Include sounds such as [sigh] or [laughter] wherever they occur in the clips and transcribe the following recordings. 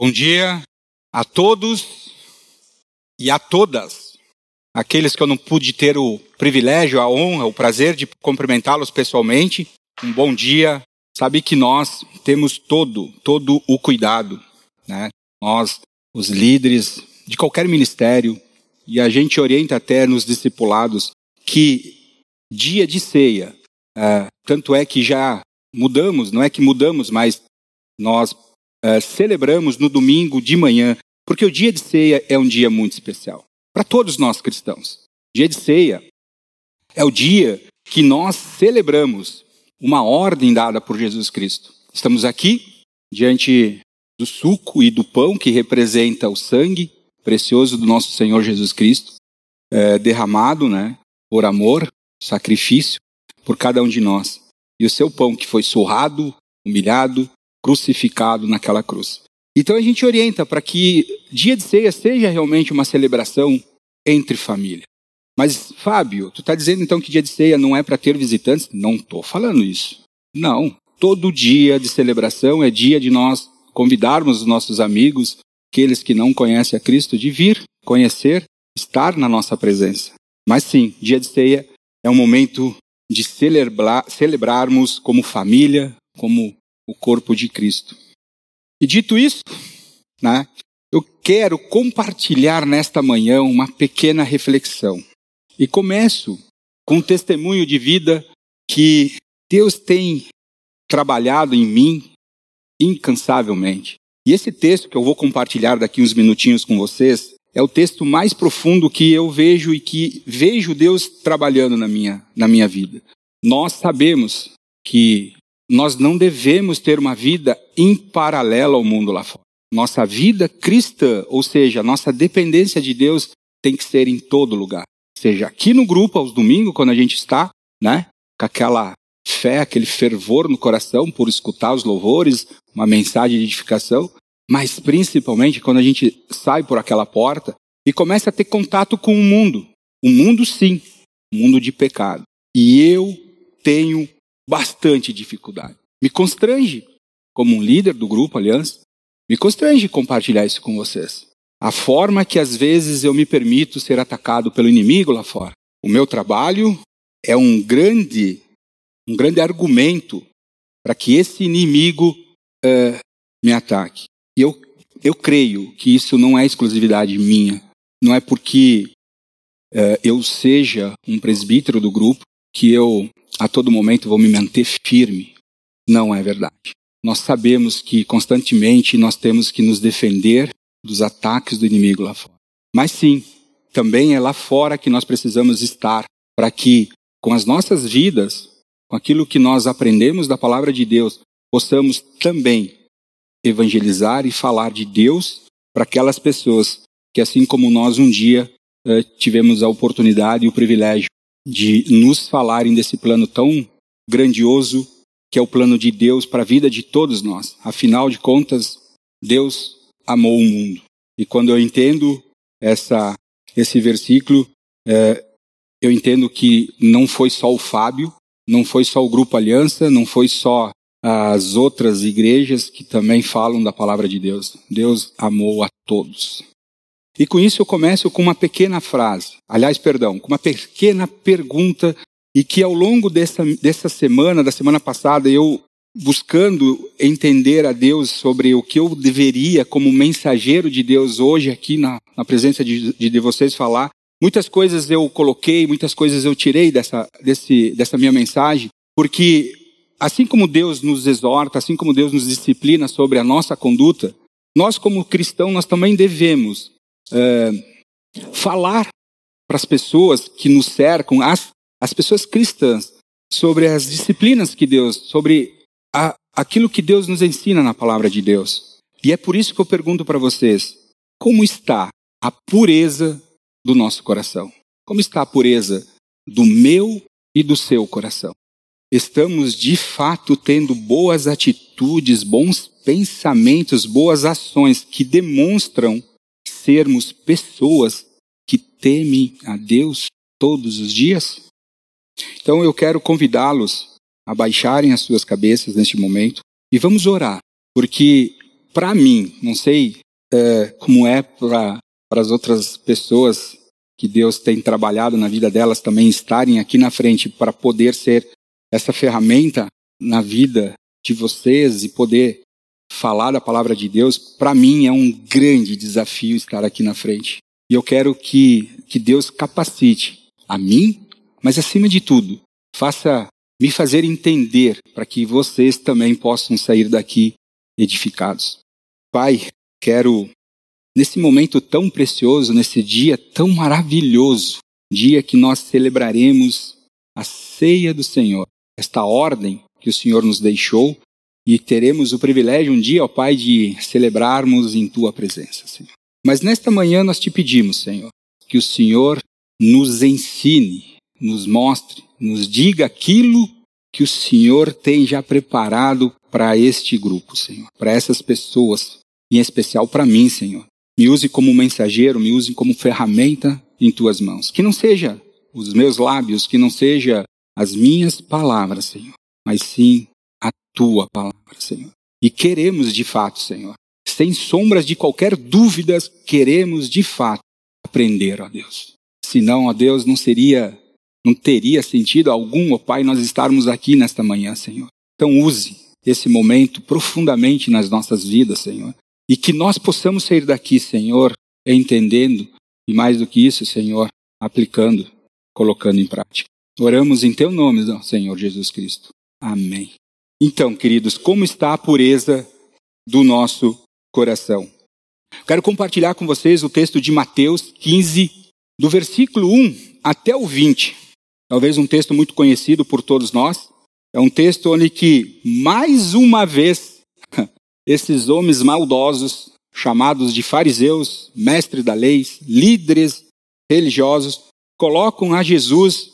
Bom dia a todos e a todas. Aqueles que eu não pude ter o privilégio, a honra, o prazer de cumprimentá-los pessoalmente. Um bom dia. Sabe que nós temos todo, todo o cuidado, né? Nós, os líderes de qualquer ministério, e a gente orienta até nos discipulados que dia de ceia, é, tanto é que já mudamos, não é que mudamos, mas nós uh, celebramos no domingo de manhã, porque o dia de ceia é um dia muito especial para todos nós cristãos. Dia de ceia é o dia que nós celebramos uma ordem dada por Jesus Cristo. Estamos aqui diante do suco e do pão que representa o sangue precioso do nosso Senhor Jesus Cristo, é, derramado, né, por amor, sacrifício por cada um de nós. E o seu pão que foi surrado, humilhado, crucificado naquela cruz. Então a gente orienta para que dia de ceia seja realmente uma celebração entre família. Mas, Fábio, tu está dizendo então que dia de ceia não é para ter visitantes? Não estou falando isso. Não. Todo dia de celebração é dia de nós convidarmos os nossos amigos, aqueles que não conhecem a Cristo, de vir, conhecer, estar na nossa presença. Mas sim, dia de ceia é um momento de celebrar, celebrarmos como família, como o corpo de Cristo. E dito isso, né, eu quero compartilhar nesta manhã uma pequena reflexão. E começo com um testemunho de vida que Deus tem trabalhado em mim incansavelmente. E esse texto que eu vou compartilhar daqui uns minutinhos com vocês é o texto mais profundo que eu vejo e que vejo Deus trabalhando na minha, na minha vida. Nós sabemos que nós não devemos ter uma vida em paralelo ao mundo lá fora. Nossa vida cristã, ou seja, nossa dependência de Deus tem que ser em todo lugar. Seja aqui no grupo aos domingos, quando a gente está, né, com aquela fé, aquele fervor no coração por escutar os louvores, uma mensagem de edificação, mas principalmente quando a gente sai por aquela porta e começa a ter contato com o mundo. O mundo, sim, o mundo de pecado. E eu tenho bastante dificuldade. Me constrange, como um líder do grupo Aliança, me constrange compartilhar isso com vocês. A forma que às vezes eu me permito ser atacado pelo inimigo lá fora. O meu trabalho é um grande, um grande argumento para que esse inimigo uh, me ataque. E eu, eu creio que isso não é exclusividade minha. Não é porque uh, eu seja um presbítero do grupo que eu a todo momento vou me manter firme. Não é verdade. Nós sabemos que constantemente nós temos que nos defender dos ataques do inimigo lá fora. Mas sim, também é lá fora que nós precisamos estar para que, com as nossas vidas, com aquilo que nós aprendemos da palavra de Deus, possamos também evangelizar e falar de Deus para aquelas pessoas que, assim como nós um dia eh, tivemos a oportunidade e o privilégio de nos falarem desse plano tão grandioso que é o plano de Deus para a vida de todos nós. Afinal de contas, Deus amou o mundo. E quando eu entendo essa, esse versículo, é, eu entendo que não foi só o Fábio, não foi só o Grupo Aliança, não foi só as outras igrejas que também falam da palavra de Deus. Deus amou a todos. E com isso eu começo com uma pequena frase, aliás, perdão, com uma pequena pergunta, e que ao longo dessa, dessa semana, da semana passada, eu buscando entender a Deus sobre o que eu deveria, como mensageiro de Deus hoje aqui na, na presença de, de vocês falar, muitas coisas eu coloquei, muitas coisas eu tirei dessa, desse, dessa minha mensagem, porque assim como Deus nos exorta, assim como Deus nos disciplina sobre a nossa conduta, nós como cristãos, nós também devemos é, falar para as pessoas que nos cercam, as, as pessoas cristãs, sobre as disciplinas que Deus, sobre a, aquilo que Deus nos ensina na palavra de Deus. E é por isso que eu pergunto para vocês: como está a pureza do nosso coração? Como está a pureza do meu e do seu coração? Estamos de fato tendo boas atitudes, bons pensamentos, boas ações que demonstram sermos pessoas que temem a Deus todos os dias? Então eu quero convidá-los a baixarem as suas cabeças neste momento e vamos orar, porque para mim, não sei é, como é para as outras pessoas que Deus tem trabalhado na vida delas também estarem aqui na frente para poder ser essa ferramenta na vida de vocês e poder falar da palavra de Deus, para mim é um grande desafio estar aqui na frente. E eu quero que, que Deus capacite a mim, mas acima de tudo, faça me fazer entender para que vocês também possam sair daqui edificados. Pai, quero, nesse momento tão precioso, nesse dia tão maravilhoso, dia que nós celebraremos a ceia do Senhor, esta ordem que o Senhor nos deixou e teremos o privilégio um dia, ó Pai, de celebrarmos em tua presença, Senhor. Mas nesta manhã nós te pedimos, Senhor, que o Senhor nos ensine, nos mostre, nos diga aquilo que o Senhor tem já preparado para este grupo, Senhor, para essas pessoas, em especial para mim, Senhor. Me use como mensageiro, me use como ferramenta em tuas mãos. Que não seja os meus lábios, que não seja as minhas palavras, Senhor, mas sim tua palavra, Senhor. E queremos de fato, Senhor, sem sombras de qualquer dúvida, queremos de fato aprender, ó Deus. Senão, ó Deus, não seria, não teria sentido algum, ó Pai, nós estarmos aqui nesta manhã, Senhor. Então use esse momento profundamente nas nossas vidas, Senhor. E que nós possamos sair daqui, Senhor, entendendo, e mais do que isso, Senhor, aplicando, colocando em prática. Oramos em teu nome, Senhor Jesus Cristo. Amém. Então, queridos, como está a pureza do nosso coração? Quero compartilhar com vocês o texto de Mateus 15, do versículo 1 até o 20. Talvez um texto muito conhecido por todos nós. É um texto onde que, mais uma vez, [laughs] esses homens maldosos, chamados de fariseus, mestres da lei, líderes religiosos, colocam a Jesus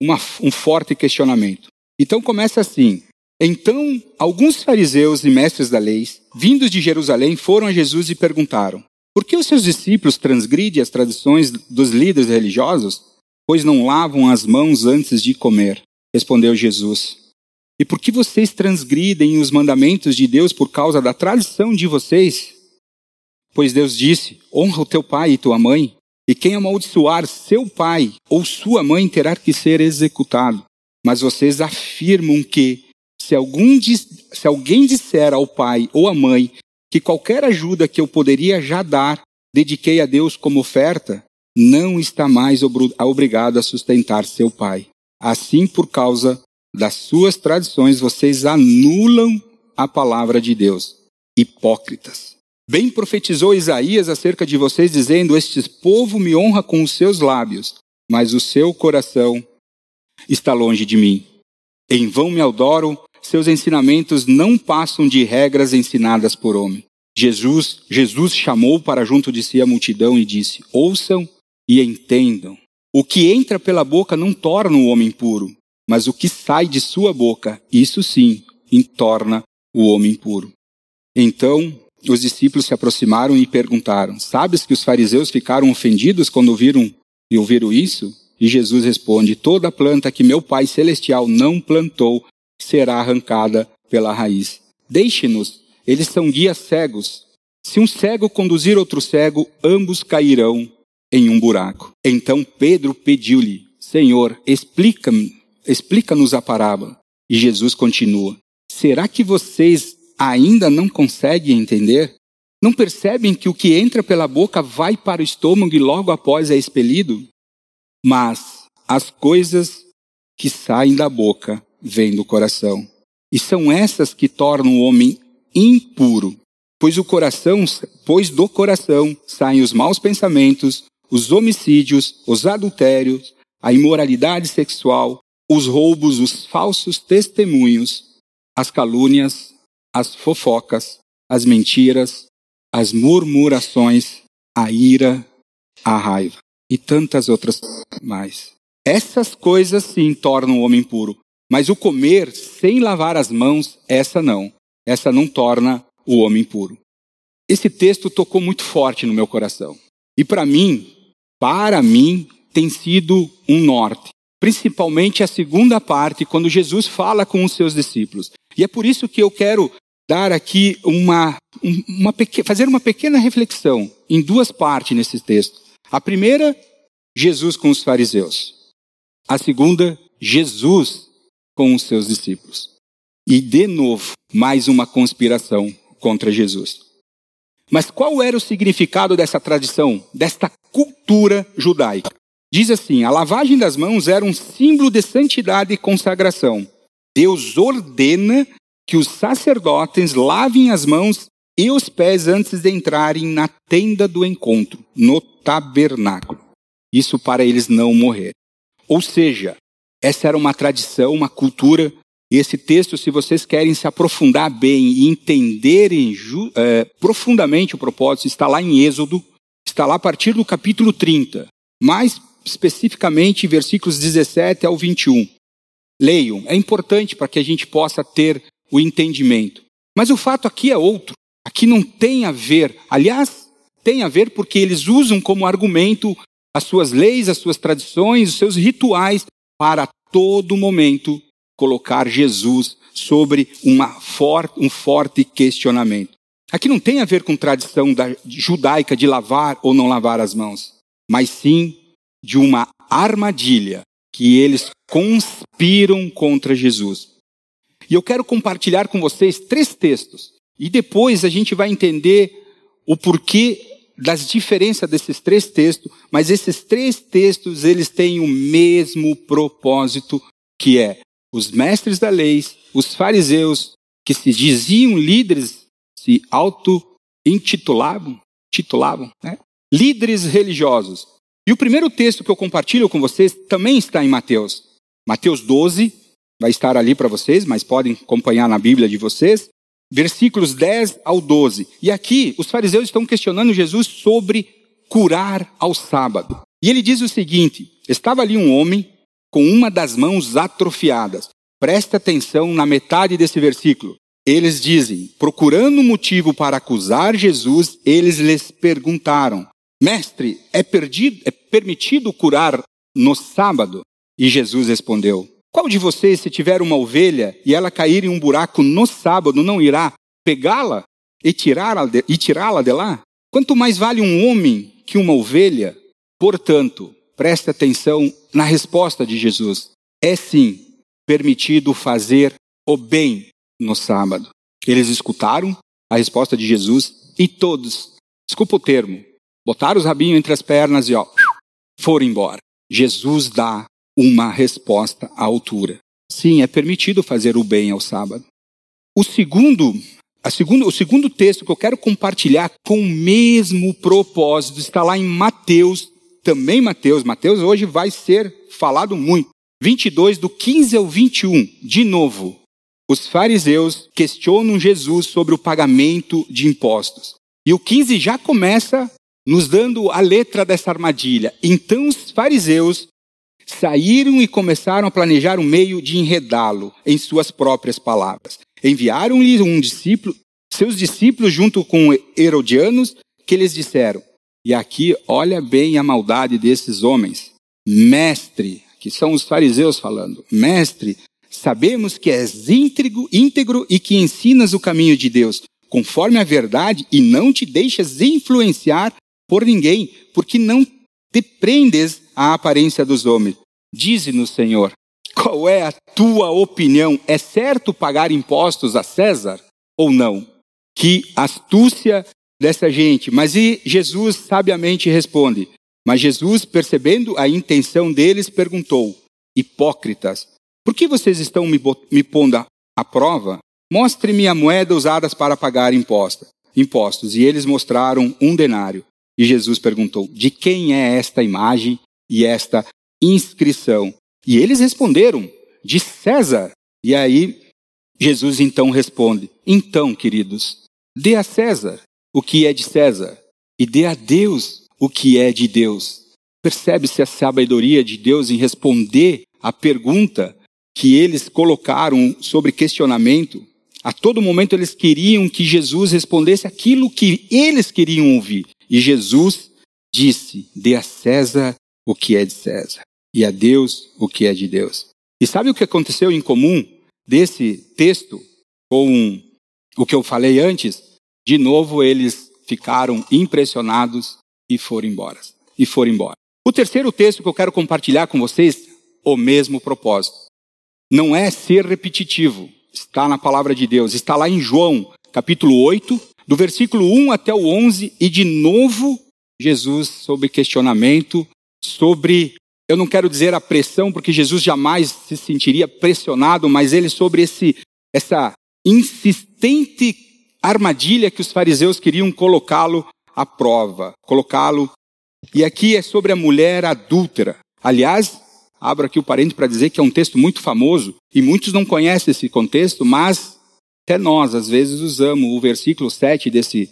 uma, um forte questionamento. Então começa assim: então, alguns fariseus e mestres da lei, vindos de Jerusalém, foram a Jesus e perguntaram: Por que os seus discípulos transgridem as tradições dos líderes religiosos, pois não lavam as mãos antes de comer? Respondeu Jesus. E por que vocês transgridem os mandamentos de Deus por causa da tradição de vocês? Pois Deus disse: Honra o teu pai e tua mãe, e quem amaldiçoar seu pai ou sua mãe terá que ser executado. Mas vocês afirmam que se, algum, se alguém disser ao pai ou à mãe que qualquer ajuda que eu poderia já dar, dediquei a Deus como oferta, não está mais obrigado a sustentar seu pai. Assim, por causa das suas tradições, vocês anulam a palavra de Deus. Hipócritas. Bem profetizou Isaías acerca de vocês, dizendo: Este povo me honra com os seus lábios, mas o seu coração está longe de mim. Em vão me adoram, seus ensinamentos não passam de regras ensinadas por homem. Jesus, Jesus chamou para junto de si a multidão e disse: Ouçam e entendam. O que entra pela boca não torna o homem puro, mas o que sai de sua boca, isso sim, torna o homem puro. Então os discípulos se aproximaram e perguntaram: Sabes que os fariseus ficaram ofendidos quando e ouviram isso? E Jesus responde: Toda planta que meu Pai celestial não plantou será arrancada pela raiz. Deixe-nos, eles são guias cegos. Se um cego conduzir outro cego, ambos cairão em um buraco. Então Pedro pediu-lhe: Senhor, explica-nos explica a parábola. E Jesus continua: Será que vocês ainda não conseguem entender? Não percebem que o que entra pela boca vai para o estômago e logo após é expelido? Mas as coisas que saem da boca vem do coração. E são essas que tornam o homem impuro, pois o coração, pois do coração saem os maus pensamentos, os homicídios, os adultérios, a imoralidade sexual, os roubos, os falsos testemunhos, as calúnias, as fofocas, as mentiras, as murmurações, a ira, a raiva e tantas outras mais. Essas coisas sim tornam o homem puro, mas o comer sem lavar as mãos, essa não. Essa não torna o homem puro. Esse texto tocou muito forte no meu coração. E para mim, para mim, tem sido um norte. Principalmente a segunda parte, quando Jesus fala com os seus discípulos. E é por isso que eu quero dar aqui uma, uma fazer uma pequena reflexão em duas partes nesse texto. A primeira, Jesus com os fariseus. A segunda, Jesus com os seus discípulos. E de novo, mais uma conspiração contra Jesus. Mas qual era o significado dessa tradição, desta cultura judaica? Diz assim: a lavagem das mãos era um símbolo de santidade e consagração. Deus ordena que os sacerdotes lavem as mãos e os pés antes de entrarem na tenda do encontro, no tabernáculo. Isso para eles não morrer. Ou seja, essa era uma tradição, uma cultura. E esse texto, se vocês querem se aprofundar bem e entenderem é, profundamente o propósito, está lá em Êxodo, está lá a partir do capítulo 30, mais especificamente versículos 17 ao 21. Leiam, é importante para que a gente possa ter o entendimento. Mas o fato aqui é outro. Aqui não tem a ver, aliás, tem a ver porque eles usam como argumento as suas leis, as suas tradições, os seus rituais para todo momento colocar Jesus sobre for, um forte questionamento. Aqui não tem a ver com tradição da, judaica de lavar ou não lavar as mãos, mas sim de uma armadilha que eles conspiram contra Jesus. E eu quero compartilhar com vocês três textos, e depois a gente vai entender o porquê das diferenças desses três textos, mas esses três textos eles têm o mesmo propósito, que é os mestres da lei, os fariseus que se diziam líderes, se auto-intitulavam, titulavam, né? líderes religiosos. E o primeiro texto que eu compartilho com vocês também está em Mateus. Mateus 12, vai estar ali para vocês, mas podem acompanhar na Bíblia de vocês versículos 10 ao 12. E aqui os fariseus estão questionando Jesus sobre curar ao sábado. E ele diz o seguinte: estava ali um homem com uma das mãos atrofiadas. Preste atenção na metade desse versículo. Eles dizem, procurando motivo para acusar Jesus, eles lhes perguntaram: Mestre, é, perdido, é permitido curar no sábado? E Jesus respondeu: qual de vocês, se tiver uma ovelha e ela cair em um buraco no sábado, não irá pegá-la e tirá-la de, tirá de lá? Quanto mais vale um homem que uma ovelha? Portanto, preste atenção na resposta de Jesus. É sim permitido fazer o bem no sábado. Eles escutaram a resposta de Jesus e todos, desculpa o termo, botaram os rabinhos entre as pernas e ó, foram embora. Jesus dá uma resposta à altura. Sim, é permitido fazer o bem ao sábado. O segundo, a segundo, o segundo texto que eu quero compartilhar com o mesmo propósito está lá em Mateus, também Mateus. Mateus hoje vai ser falado muito. 22, do 15 ao 21. De novo, os fariseus questionam Jesus sobre o pagamento de impostos. E o 15 já começa nos dando a letra dessa armadilha. Então os fariseus saíram e começaram a planejar um meio de enredá-lo, em suas próprias palavras. Enviaram-lhe um discípulo, seus discípulos, junto com Herodianos, que lhes disseram: E aqui, olha bem a maldade desses homens. Mestre, que são os fariseus falando, mestre, sabemos que és íntegro, íntegro e que ensinas o caminho de Deus, conforme a verdade, e não te deixas influenciar por ninguém, porque não te prendes à aparência dos homens. Dize-nos, Senhor, qual é a tua opinião? É certo pagar impostos a César ou não? Que astúcia dessa gente. Mas e Jesus sabiamente responde. Mas Jesus, percebendo a intenção deles, perguntou: Hipócritas, por que vocês estão me, me pondo à prova? Mostre-me a moeda usada para pagar imposta, impostos. E eles mostraram um denário. E Jesus perguntou: De quem é esta imagem e esta inscrição? E eles responderam: De César. E aí Jesus então responde: Então, queridos, dê a César o que é de César e dê a Deus o que é de Deus. Percebe-se a sabedoria de Deus em responder à pergunta que eles colocaram sobre questionamento? A todo momento eles queriam que Jesus respondesse aquilo que eles queriam ouvir. E Jesus disse: dê a César o que é de César e a Deus o que é de Deus. E sabe o que aconteceu em comum desse texto com o que eu falei antes, de novo eles ficaram impressionados e foram embora. E foram embora. O terceiro texto que eu quero compartilhar com vocês, o mesmo propósito. Não é ser repetitivo, está na palavra de Deus, está lá em João, capítulo 8, do versículo 1 até o 11, e de novo Jesus sobre questionamento, sobre, eu não quero dizer a pressão, porque Jesus jamais se sentiria pressionado, mas ele sobre esse, essa insistente armadilha que os fariseus queriam colocá-lo à prova, colocá-lo. E aqui é sobre a mulher adúltera. Aliás, abro aqui o parente para dizer que é um texto muito famoso e muitos não conhecem esse contexto, mas até nós às vezes usamos o versículo 7 desse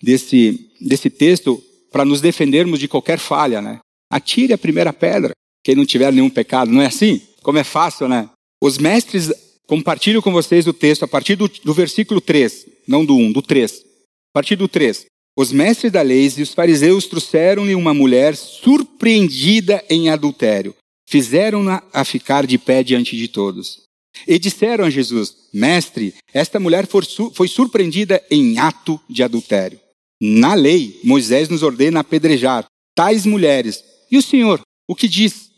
desse desse texto para nos defendermos de qualquer falha, né? Atire a primeira pedra, quem não tiver nenhum pecado, não é assim? Como é fácil, né? Os mestres compartilho com vocês o texto a partir do, do versículo 3, não do 1, do 3. A partir do 3. Os mestres da lei e os fariseus trouxeram-lhe uma mulher surpreendida em adultério. Fizeram-na a ficar de pé diante de todos. E disseram a Jesus: Mestre, esta mulher foi surpreendida em ato de adultério. Na lei, Moisés nos ordena apedrejar tais mulheres. E o Senhor, o que diz?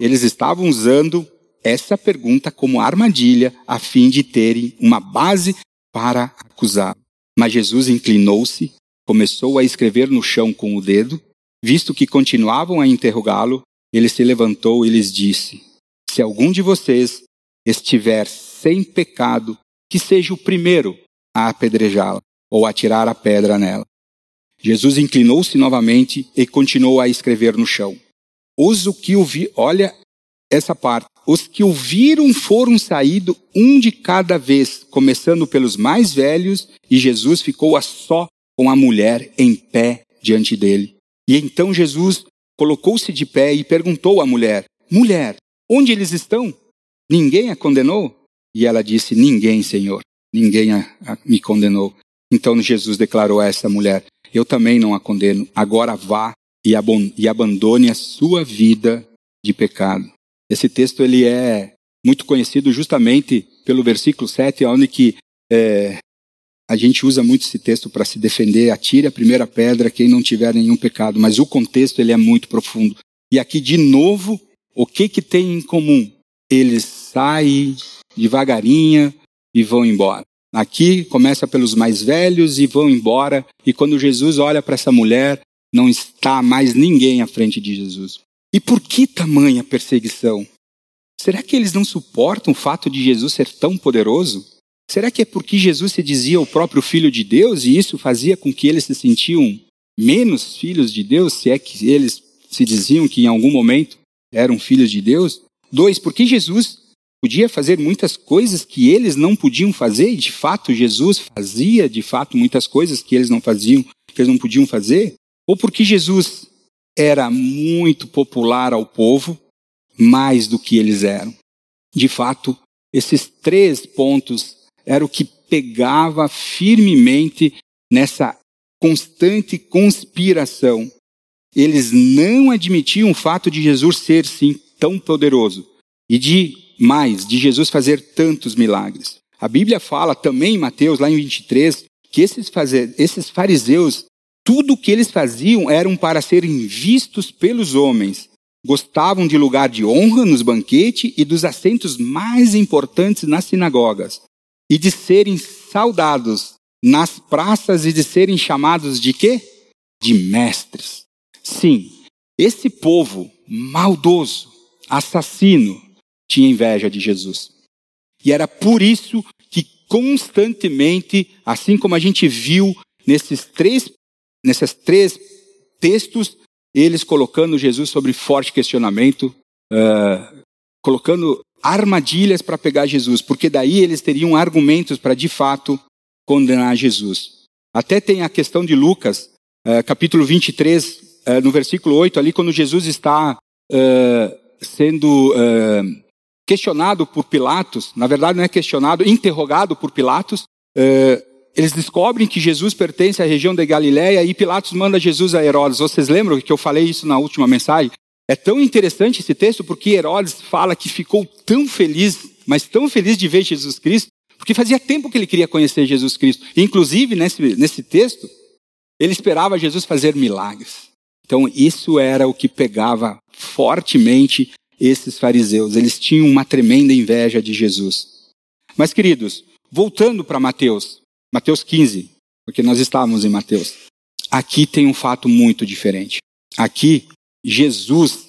Eles estavam usando essa pergunta como armadilha a fim de terem uma base para acusar. Mas Jesus inclinou-se, começou a escrever no chão com o dedo, visto que continuavam a interrogá-lo, ele se levantou e lhes disse: Se algum de vocês estiver sem pecado, que seja o primeiro a apedrejá-la ou a tirar a pedra nela. Jesus inclinou-se novamente e continuou a escrever no chão. Os o que ouvi, olha essa parte. Os que ouviram foram saídos um de cada vez, começando pelos mais velhos, e Jesus ficou a só com a mulher em pé diante dele. E então Jesus colocou-se de pé e perguntou à mulher: Mulher, onde eles estão? Ninguém a condenou? E ela disse: Ninguém, Senhor, ninguém a, a, me condenou. Então Jesus declarou a essa mulher: eu também não a condeno. Agora vá e, e abandone a sua vida de pecado. Esse texto ele é muito conhecido justamente pelo versículo 7, onde que é, a gente usa muito esse texto para se defender, atire a primeira pedra quem não tiver nenhum pecado, mas o contexto ele é muito profundo. E aqui de novo, o que que tem em comum? Eles saem devagarinho e vão embora. Aqui começa pelos mais velhos e vão embora. E quando Jesus olha para essa mulher, não está mais ninguém à frente de Jesus. E por que tamanha perseguição? Será que eles não suportam o fato de Jesus ser tão poderoso? Será que é porque Jesus se dizia o próprio Filho de Deus e isso fazia com que eles se sentiam menos filhos de Deus, se é que eles se diziam que em algum momento eram filhos de Deus? Dois, porque Jesus podia fazer muitas coisas que eles não podiam fazer, e de fato Jesus fazia de fato muitas coisas que eles não faziam, que eles não podiam fazer, ou porque Jesus era muito popular ao povo, mais do que eles eram. De fato, esses três pontos eram o que pegava firmemente nessa constante conspiração. Eles não admitiam o fato de Jesus ser sim tão poderoso e de mais de Jesus fazer tantos milagres. A Bíblia fala também em Mateus, lá em 23, que esses, fazer, esses fariseus, tudo o que eles faziam eram para serem vistos pelos homens. Gostavam de lugar de honra nos banquetes e dos assentos mais importantes nas sinagogas. E de serem saudados nas praças e de serem chamados de quê? De mestres. Sim, esse povo maldoso, assassino, tinha inveja de Jesus. E era por isso que constantemente, assim como a gente viu nesses três, nesses três textos, eles colocando Jesus sobre forte questionamento, uh, colocando armadilhas para pegar Jesus, porque daí eles teriam argumentos para de fato condenar Jesus. Até tem a questão de Lucas, uh, capítulo 23, uh, no versículo 8, ali, quando Jesus está sendo questionado por Pilatos, na verdade não é questionado, interrogado por Pilatos, é, eles descobrem que Jesus pertence à região da Galiléia e Pilatos manda Jesus a Herodes. Vocês lembram que eu falei isso na última mensagem? É tão interessante esse texto porque Herodes fala que ficou tão feliz, mas tão feliz de ver Jesus Cristo, porque fazia tempo que ele queria conhecer Jesus Cristo. Inclusive, nesse, nesse texto, ele esperava Jesus fazer milagres. Então, isso era o que pegava fortemente esses fariseus. Eles tinham uma tremenda inveja de Jesus. Mas, queridos, voltando para Mateus, Mateus 15, porque nós estávamos em Mateus. Aqui tem um fato muito diferente. Aqui, Jesus,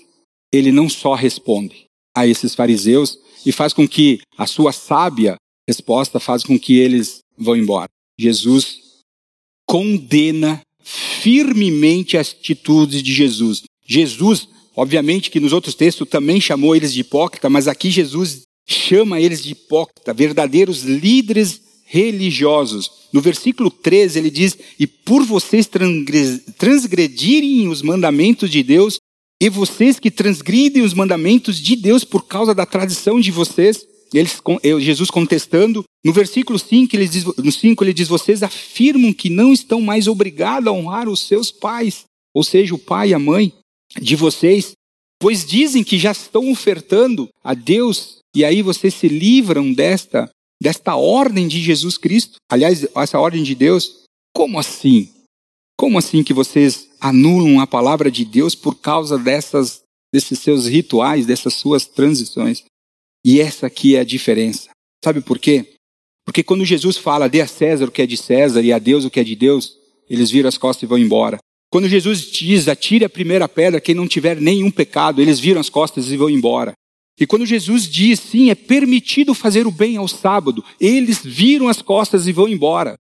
ele não só responde a esses fariseus e faz com que a sua sábia resposta faz com que eles vão embora. Jesus condena firmemente as atitudes de Jesus. Jesus, obviamente que nos outros textos também chamou eles de hipócrita, mas aqui Jesus chama eles de hipócrita, verdadeiros líderes religiosos. No versículo 13 ele diz: E por vocês transgredirem os mandamentos de Deus, e vocês que transgridem os mandamentos de Deus por causa da tradição de vocês, eles, Jesus contestando, no versículo 5 ele, diz, no 5 ele diz: Vocês afirmam que não estão mais obrigados a honrar os seus pais, ou seja, o pai e a mãe de vocês, pois dizem que já estão ofertando a Deus, e aí vocês se livram desta, desta ordem de Jesus Cristo. Aliás, essa ordem de Deus, como assim? Como assim que vocês anulam a palavra de Deus por causa dessas, desses seus rituais, dessas suas transições? E essa aqui é a diferença. Sabe por quê? Porque quando Jesus fala, dê a César o que é de César e a Deus o que é de Deus, eles viram as costas e vão embora. Quando Jesus diz, atire a primeira pedra quem não tiver nenhum pecado, eles viram as costas e vão embora. E quando Jesus diz, sim, é permitido fazer o bem ao sábado, eles viram as costas e vão embora.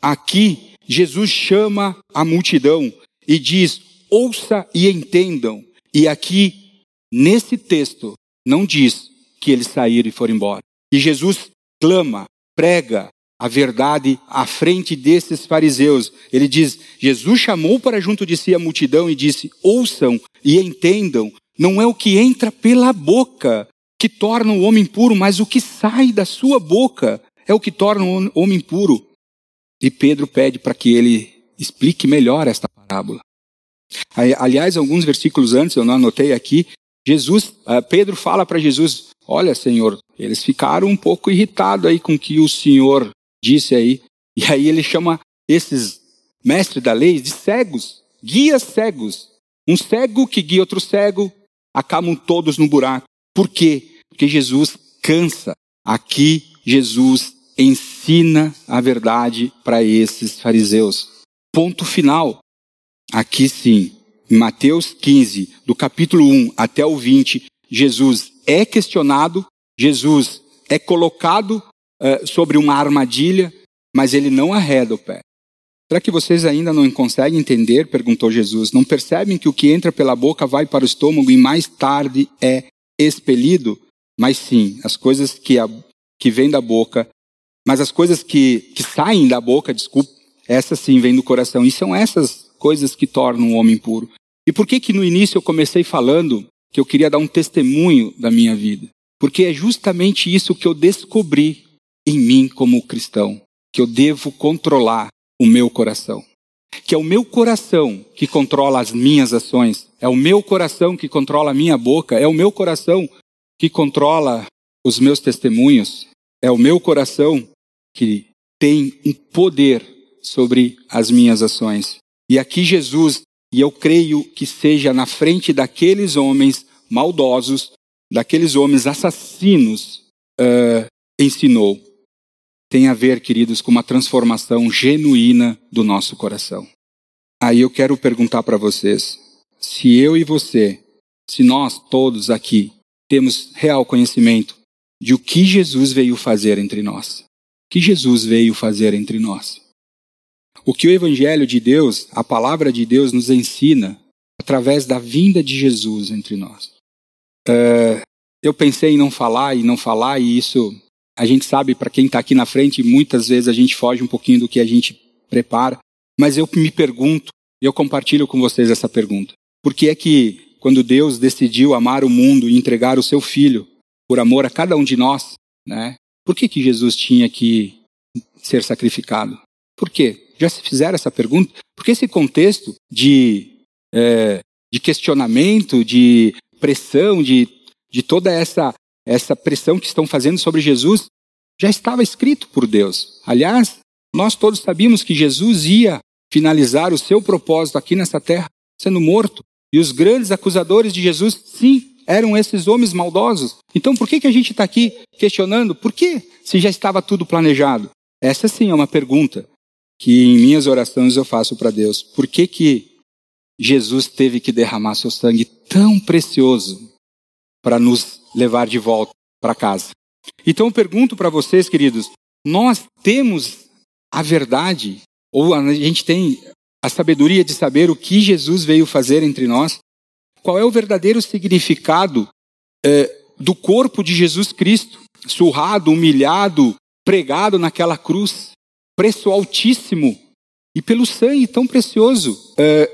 Aqui, Jesus chama a multidão e diz, ouça e entendam. E aqui, nesse texto, não diz, que eles saíram e foram embora. E Jesus clama, prega a verdade à frente desses fariseus. Ele diz: Jesus chamou para junto de si a multidão e disse: Ouçam e entendam, não é o que entra pela boca que torna o homem puro, mas o que sai da sua boca é o que torna o homem puro. E Pedro pede para que ele explique melhor esta parábola. Aliás, alguns versículos antes, eu não anotei aqui, Jesus, ah, Pedro fala para Jesus: Olha, Senhor, eles ficaram um pouco irritados aí com o que o Senhor disse aí. E aí ele chama esses mestres da lei de cegos, guias cegos. Um cego que guia outro cego, acabam todos no buraco. Por quê? Porque Jesus cansa. Aqui Jesus ensina a verdade para esses fariseus. Ponto final. Aqui sim, Mateus 15, do capítulo 1 até o 20, Jesus é questionado, Jesus é colocado uh, sobre uma armadilha, mas ele não arreda o pé. Será que vocês ainda não conseguem entender? perguntou Jesus. Não percebem que o que entra pela boca vai para o estômago e mais tarde é expelido? Mas sim, as coisas que, a, que vêm da boca, mas as coisas que, que saem da boca, desculpe, essas sim vêm do coração. E são essas coisas que tornam o homem puro. E por que que no início eu comecei falando que eu queria dar um testemunho da minha vida? Porque é justamente isso que eu descobri em mim como cristão, que eu devo controlar o meu coração. Que é o meu coração que controla as minhas ações, é o meu coração que controla a minha boca, é o meu coração que controla os meus testemunhos, é o meu coração que tem um poder sobre as minhas ações. E aqui Jesus e eu creio que seja na frente daqueles homens maldosos, daqueles homens assassinos, uh, ensinou. Tem a ver, queridos, com uma transformação genuína do nosso coração. Aí eu quero perguntar para vocês: se eu e você, se nós todos aqui temos real conhecimento de o que Jesus veio fazer entre nós, o que Jesus veio fazer entre nós. O que o Evangelho de Deus, a palavra de Deus, nos ensina através da vinda de Jesus entre nós. Uh, eu pensei em não falar e não falar, e isso a gente sabe, para quem está aqui na frente, muitas vezes a gente foge um pouquinho do que a gente prepara, mas eu me pergunto, eu compartilho com vocês essa pergunta: por que é que, quando Deus decidiu amar o mundo e entregar o seu filho por amor a cada um de nós, né, por que, que Jesus tinha que ser sacrificado? Por quê? Já se fizeram essa pergunta? Porque esse contexto de, é, de questionamento, de pressão, de, de toda essa, essa pressão que estão fazendo sobre Jesus, já estava escrito por Deus. Aliás, nós todos sabíamos que Jesus ia finalizar o seu propósito aqui nessa terra sendo morto. E os grandes acusadores de Jesus, sim, eram esses homens maldosos. Então por que, que a gente está aqui questionando? Por que se já estava tudo planejado? Essa sim é uma pergunta que em minhas orações eu faço para Deus. Por que, que Jesus teve que derramar seu sangue tão precioso para nos levar de volta para casa? Então eu pergunto para vocês, queridos, nós temos a verdade, ou a gente tem a sabedoria de saber o que Jesus veio fazer entre nós? Qual é o verdadeiro significado é, do corpo de Jesus Cristo, surrado, humilhado, pregado naquela cruz, preço altíssimo, e pelo sangue tão precioso é,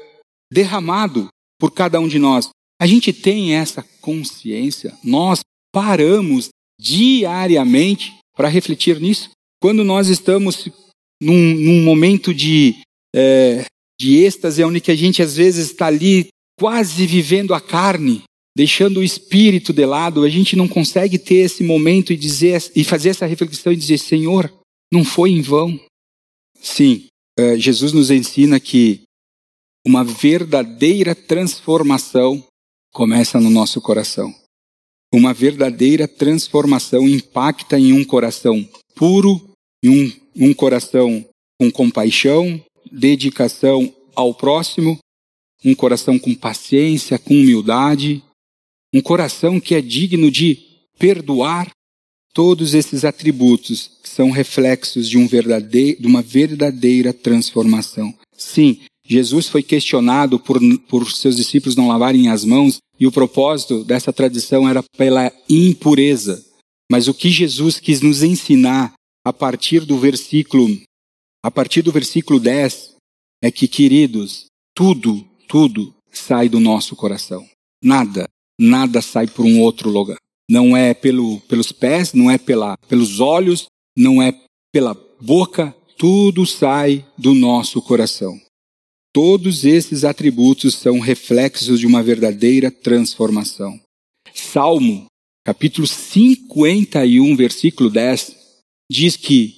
derramado por cada um de nós? A gente tem essa consciência, nós paramos diariamente para refletir nisso. Quando nós estamos num, num momento de, é, de êxtase, onde a gente às vezes está ali quase vivendo a carne, deixando o espírito de lado, a gente não consegue ter esse momento e dizer e fazer essa reflexão e dizer: Senhor, não foi em vão. Sim, é, Jesus nos ensina que uma verdadeira transformação começa no nosso coração. Uma verdadeira transformação impacta em um coração puro, em um, um coração com compaixão, dedicação ao próximo um coração com paciência, com humildade, um coração que é digno de perdoar. Todos esses atributos são reflexos de, um de uma verdadeira transformação. Sim, Jesus foi questionado por, por seus discípulos não lavarem as mãos, e o propósito dessa tradição era pela impureza. Mas o que Jesus quis nos ensinar a partir do versículo, a partir do versículo 10, é que, queridos, tudo tudo sai do nosso coração. Nada, nada sai por um outro lugar. Não é pelo, pelos pés, não é pela, pelos olhos, não é pela boca, tudo sai do nosso coração. Todos esses atributos são reflexos de uma verdadeira transformação. Salmo, capítulo 51, versículo 10, diz que: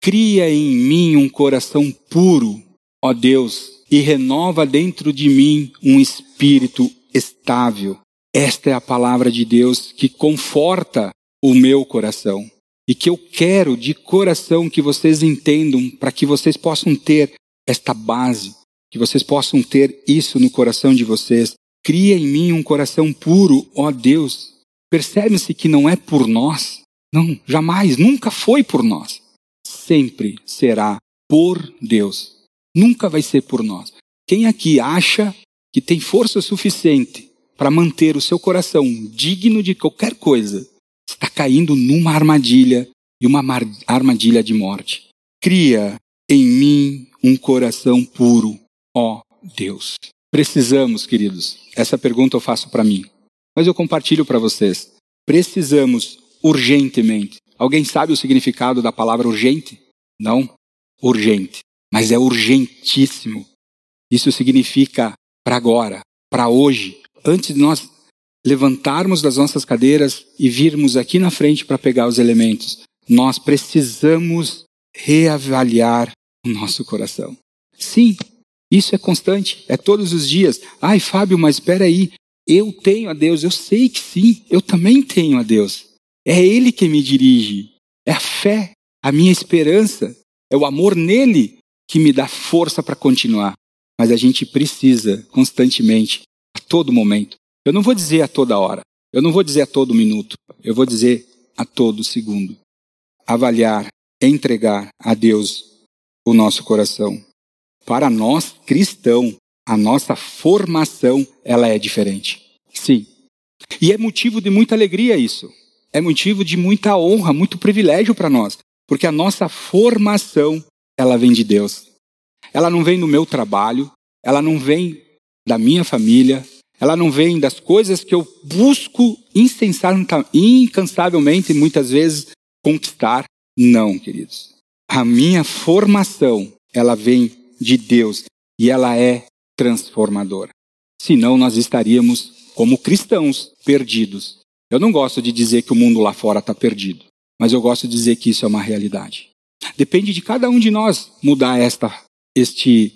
Cria em mim um coração puro, ó Deus, e renova dentro de mim um espírito estável. Esta é a palavra de Deus que conforta o meu coração e que eu quero de coração que vocês entendam para que vocês possam ter esta base, que vocês possam ter isso no coração de vocês. Cria em mim um coração puro, ó Deus. Percebe-se que não é por nós. Não, jamais, nunca foi por nós. Sempre será por Deus. Nunca vai ser por nós. Quem aqui acha que tem força suficiente para manter o seu coração digno de qualquer coisa, está caindo numa armadilha e uma armadilha de morte. Cria em mim um coração puro, ó Deus. Precisamos, queridos. Essa pergunta eu faço para mim, mas eu compartilho para vocês. Precisamos urgentemente. Alguém sabe o significado da palavra urgente? Não? Urgente mas é urgentíssimo. Isso significa para agora, para hoje, antes de nós levantarmos das nossas cadeiras e virmos aqui na frente para pegar os elementos, nós precisamos reavaliar o nosso coração. Sim, isso é constante, é todos os dias. Ai, Fábio, mas espera aí, eu tenho a Deus, eu sei que sim, eu também tenho a Deus. É Ele que me dirige, é a fé, a minha esperança, é o amor nele que me dá força para continuar. Mas a gente precisa constantemente, a todo momento. Eu não vou dizer a toda hora, eu não vou dizer a todo minuto, eu vou dizer a todo segundo. Avaliar, entregar a Deus o nosso coração. Para nós cristãos, a nossa formação ela é diferente. Sim. E é motivo de muita alegria isso. É motivo de muita honra, muito privilégio para nós, porque a nossa formação ela vem de Deus. Ela não vem do meu trabalho, ela não vem da minha família, ela não vem das coisas que eu busco incansavelmente, muitas vezes, conquistar. Não, queridos. A minha formação, ela vem de Deus e ela é transformadora. Senão nós estaríamos, como cristãos, perdidos. Eu não gosto de dizer que o mundo lá fora está perdido. mas eu gosto de dizer que isso é uma realidade. Depende de cada um de nós mudar esta, este,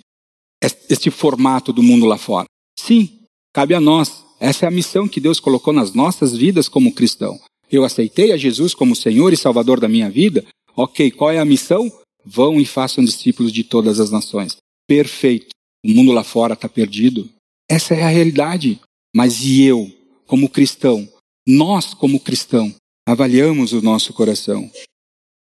este formato do mundo lá fora. Sim, cabe a nós. Essa é a missão que Deus colocou nas nossas vidas como cristão. Eu aceitei a Jesus como Senhor e Salvador da minha vida. Ok, qual é a missão? Vão e façam discípulos de todas as nações. Perfeito. O mundo lá fora está perdido. Essa é a realidade. Mas e eu, como cristão? Nós, como cristão, avaliamos o nosso coração.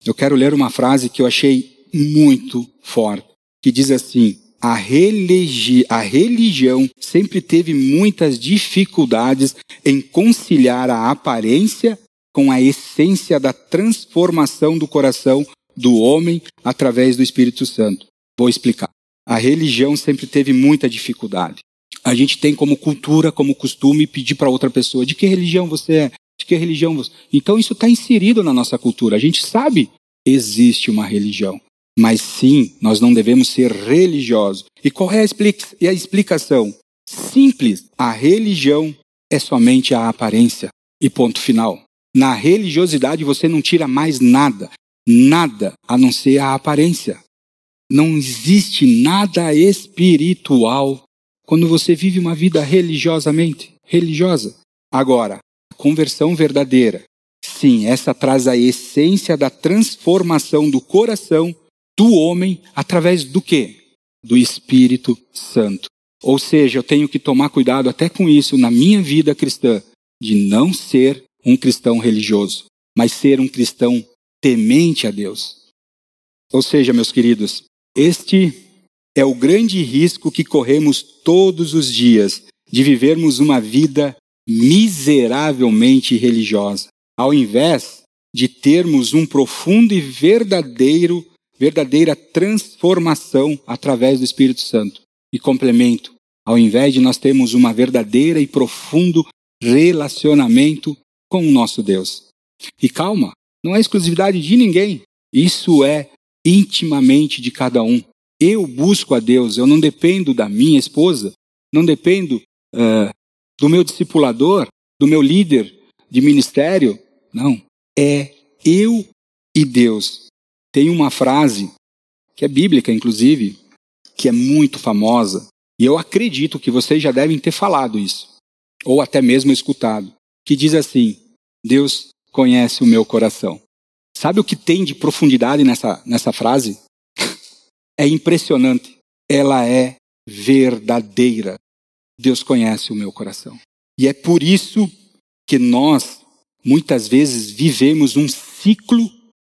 Eu quero ler uma frase que eu achei muito forte, que diz assim: a, religi a religião sempre teve muitas dificuldades em conciliar a aparência com a essência da transformação do coração do homem através do Espírito Santo. Vou explicar. A religião sempre teve muita dificuldade. A gente tem como cultura, como costume, pedir para outra pessoa: de que religião você é? De que religião você. Então isso está inserido na nossa cultura. A gente sabe existe uma religião. Mas sim, nós não devemos ser religiosos. E qual é a explicação? Simples: a religião é somente a aparência. E ponto final. Na religiosidade você não tira mais nada, nada a não ser a aparência. Não existe nada espiritual quando você vive uma vida religiosamente, religiosa. Agora, conversão verdadeira, sim, essa traz a essência da transformação do coração do homem através do quê? Do Espírito Santo. Ou seja, eu tenho que tomar cuidado até com isso na minha vida cristã, de não ser um cristão religioso, mas ser um cristão temente a Deus. Ou seja, meus queridos, este é o grande risco que corremos todos os dias de vivermos uma vida miseravelmente religiosa, ao invés de termos um profundo e verdadeiro, verdadeira transformação através do Espírito Santo. E complemento, ao invés de nós termos uma verdadeira e profundo relacionamento com o nosso Deus. E calma, não é exclusividade de ninguém. Isso é intimamente de cada um. Eu busco a Deus, eu não dependo da minha esposa, não dependo uh, do meu discipulador, do meu líder de ministério. Não. É eu e Deus. Tem uma frase, que é bíblica, inclusive, que é muito famosa, e eu acredito que vocês já devem ter falado isso, ou até mesmo escutado, que diz assim: Deus conhece o meu coração. Sabe o que tem de profundidade nessa, nessa frase? [laughs] É impressionante. Ela é verdadeira. Deus conhece o meu coração. E é por isso que nós, muitas vezes, vivemos um ciclo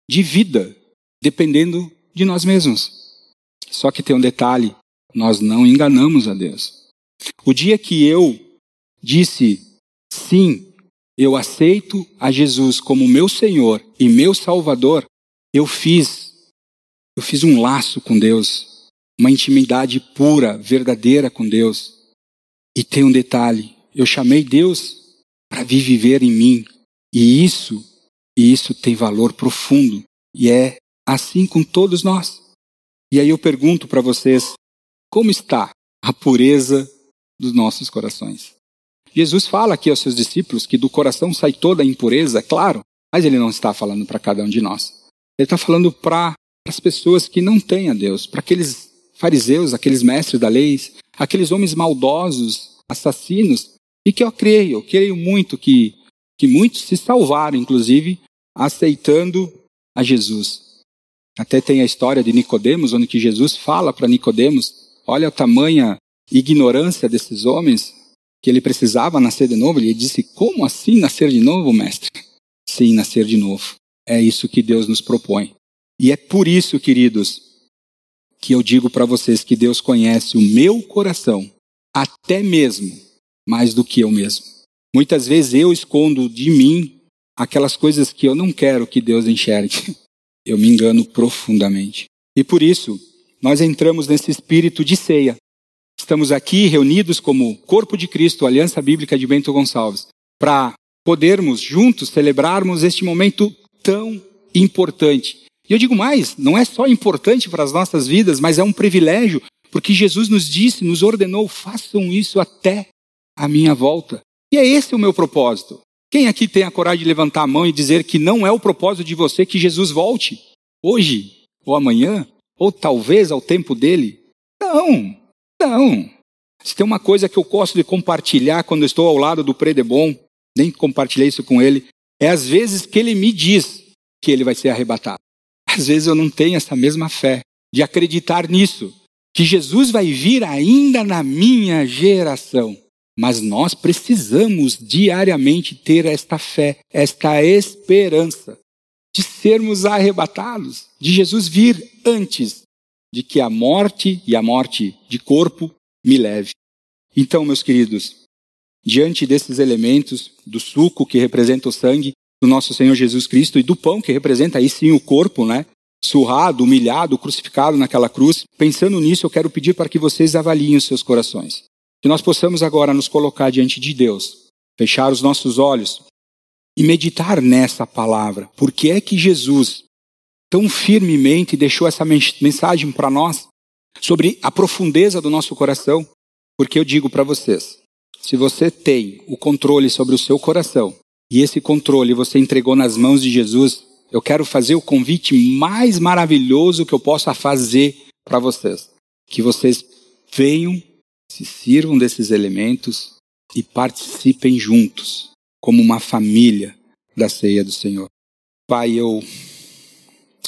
de vida, dependendo de nós mesmos. Só que tem um detalhe: nós não enganamos a Deus. O dia que eu disse sim eu aceito a Jesus como meu Senhor e meu Salvador, eu fiz eu fiz um laço com Deus, uma intimidade pura, verdadeira com Deus. E tem um detalhe, eu chamei Deus para vir viver em mim, e isso, e isso tem valor profundo, e é assim com todos nós. E aí eu pergunto para vocês, como está a pureza dos nossos corações? Jesus fala aqui aos seus discípulos que do coração sai toda a impureza, é claro, mas ele não está falando para cada um de nós. Ele está falando para as pessoas que não têm a Deus, para aqueles fariseus, aqueles mestres da lei, aqueles homens maldosos, assassinos, e que eu creio, eu creio muito que, que muitos se salvaram, inclusive, aceitando a Jesus. Até tem a história de Nicodemos, onde que Jesus fala para Nicodemos, olha a tamanha ignorância desses homens, que ele precisava nascer de novo, ele disse: Como assim nascer de novo, mestre? Sim, nascer de novo. É isso que Deus nos propõe. E é por isso, queridos, que eu digo para vocês que Deus conhece o meu coração, até mesmo mais do que eu mesmo. Muitas vezes eu escondo de mim aquelas coisas que eu não quero que Deus enxergue. [laughs] Eu me engano profundamente. E por isso, nós entramos nesse espírito de ceia. Estamos aqui reunidos como corpo de Cristo, Aliança Bíblica de Bento Gonçalves, para podermos juntos celebrarmos este momento tão importante. E eu digo mais, não é só importante para as nossas vidas, mas é um privilégio, porque Jesus nos disse, nos ordenou, façam isso até a minha volta. E é esse o meu propósito. Quem aqui tem a coragem de levantar a mão e dizer que não é o propósito de você que Jesus volte? Hoje, ou amanhã, ou talvez ao tempo dele? Não, não. Se tem uma coisa que eu gosto de compartilhar quando estou ao lado do Predebon, nem compartilhei isso com ele, é às vezes que ele me diz que ele vai ser arrebatado. Às vezes eu não tenho essa mesma fé de acreditar nisso, que Jesus vai vir ainda na minha geração. Mas nós precisamos diariamente ter esta fé, esta esperança de sermos arrebatados, de Jesus vir antes de que a morte e a morte de corpo me leve. Então, meus queridos, diante desses elementos, do suco que representa o sangue do nosso Senhor Jesus Cristo e do pão que representa aí sim o corpo, né? Surrado, humilhado, crucificado naquela cruz. Pensando nisso, eu quero pedir para que vocês avaliem os seus corações. Que nós possamos agora nos colocar diante de Deus, fechar os nossos olhos e meditar nessa palavra. Por que é que Jesus tão firmemente deixou essa mensagem para nós sobre a profundeza do nosso coração? Porque eu digo para vocês, se você tem o controle sobre o seu coração e esse controle você entregou nas mãos de Jesus, eu quero fazer o convite mais maravilhoso que eu possa fazer para vocês. Que vocês venham, se sirvam desses elementos e participem juntos, como uma família da ceia do Senhor. Pai, eu,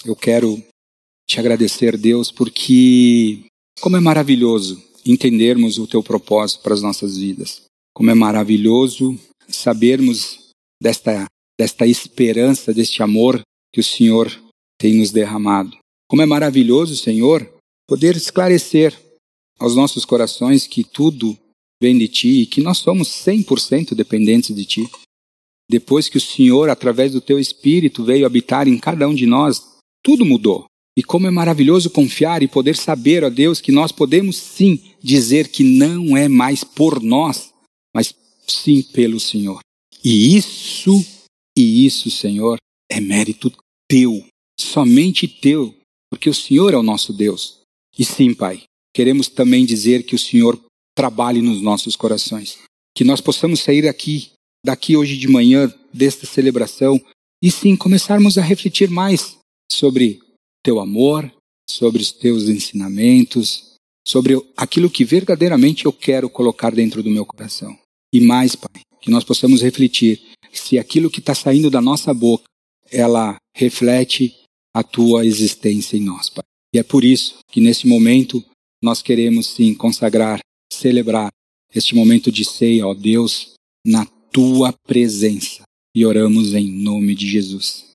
eu quero te agradecer, Deus, porque como é maravilhoso entendermos o teu propósito para as nossas vidas. Como é maravilhoso sabermos desta, desta esperança, deste amor que o Senhor tem nos derramado. Como é maravilhoso, Senhor, poder esclarecer aos nossos corações que tudo vem de Ti e que nós somos 100% dependentes de Ti. Depois que o Senhor, através do Teu Espírito, veio habitar em cada um de nós, tudo mudou. E como é maravilhoso confiar e poder saber, ó Deus, que nós podemos sim dizer que não é mais por nós, mas sim pelo Senhor. E isso, e isso, Senhor, é mérito teu, somente teu, porque o Senhor é o nosso Deus. E sim, Pai, queremos também dizer que o Senhor trabalhe nos nossos corações, que nós possamos sair aqui, daqui hoje de manhã, desta celebração, e sim começarmos a refletir mais sobre teu amor, sobre os teus ensinamentos, sobre aquilo que verdadeiramente eu quero colocar dentro do meu coração. E mais, Pai, que nós possamos refletir se aquilo que está saindo da nossa boca, ela reflete a tua existência em nós, Pai. E é por isso que nesse momento nós queremos sim consagrar, celebrar este momento de ceia, ó Deus, na tua presença. E oramos em nome de Jesus.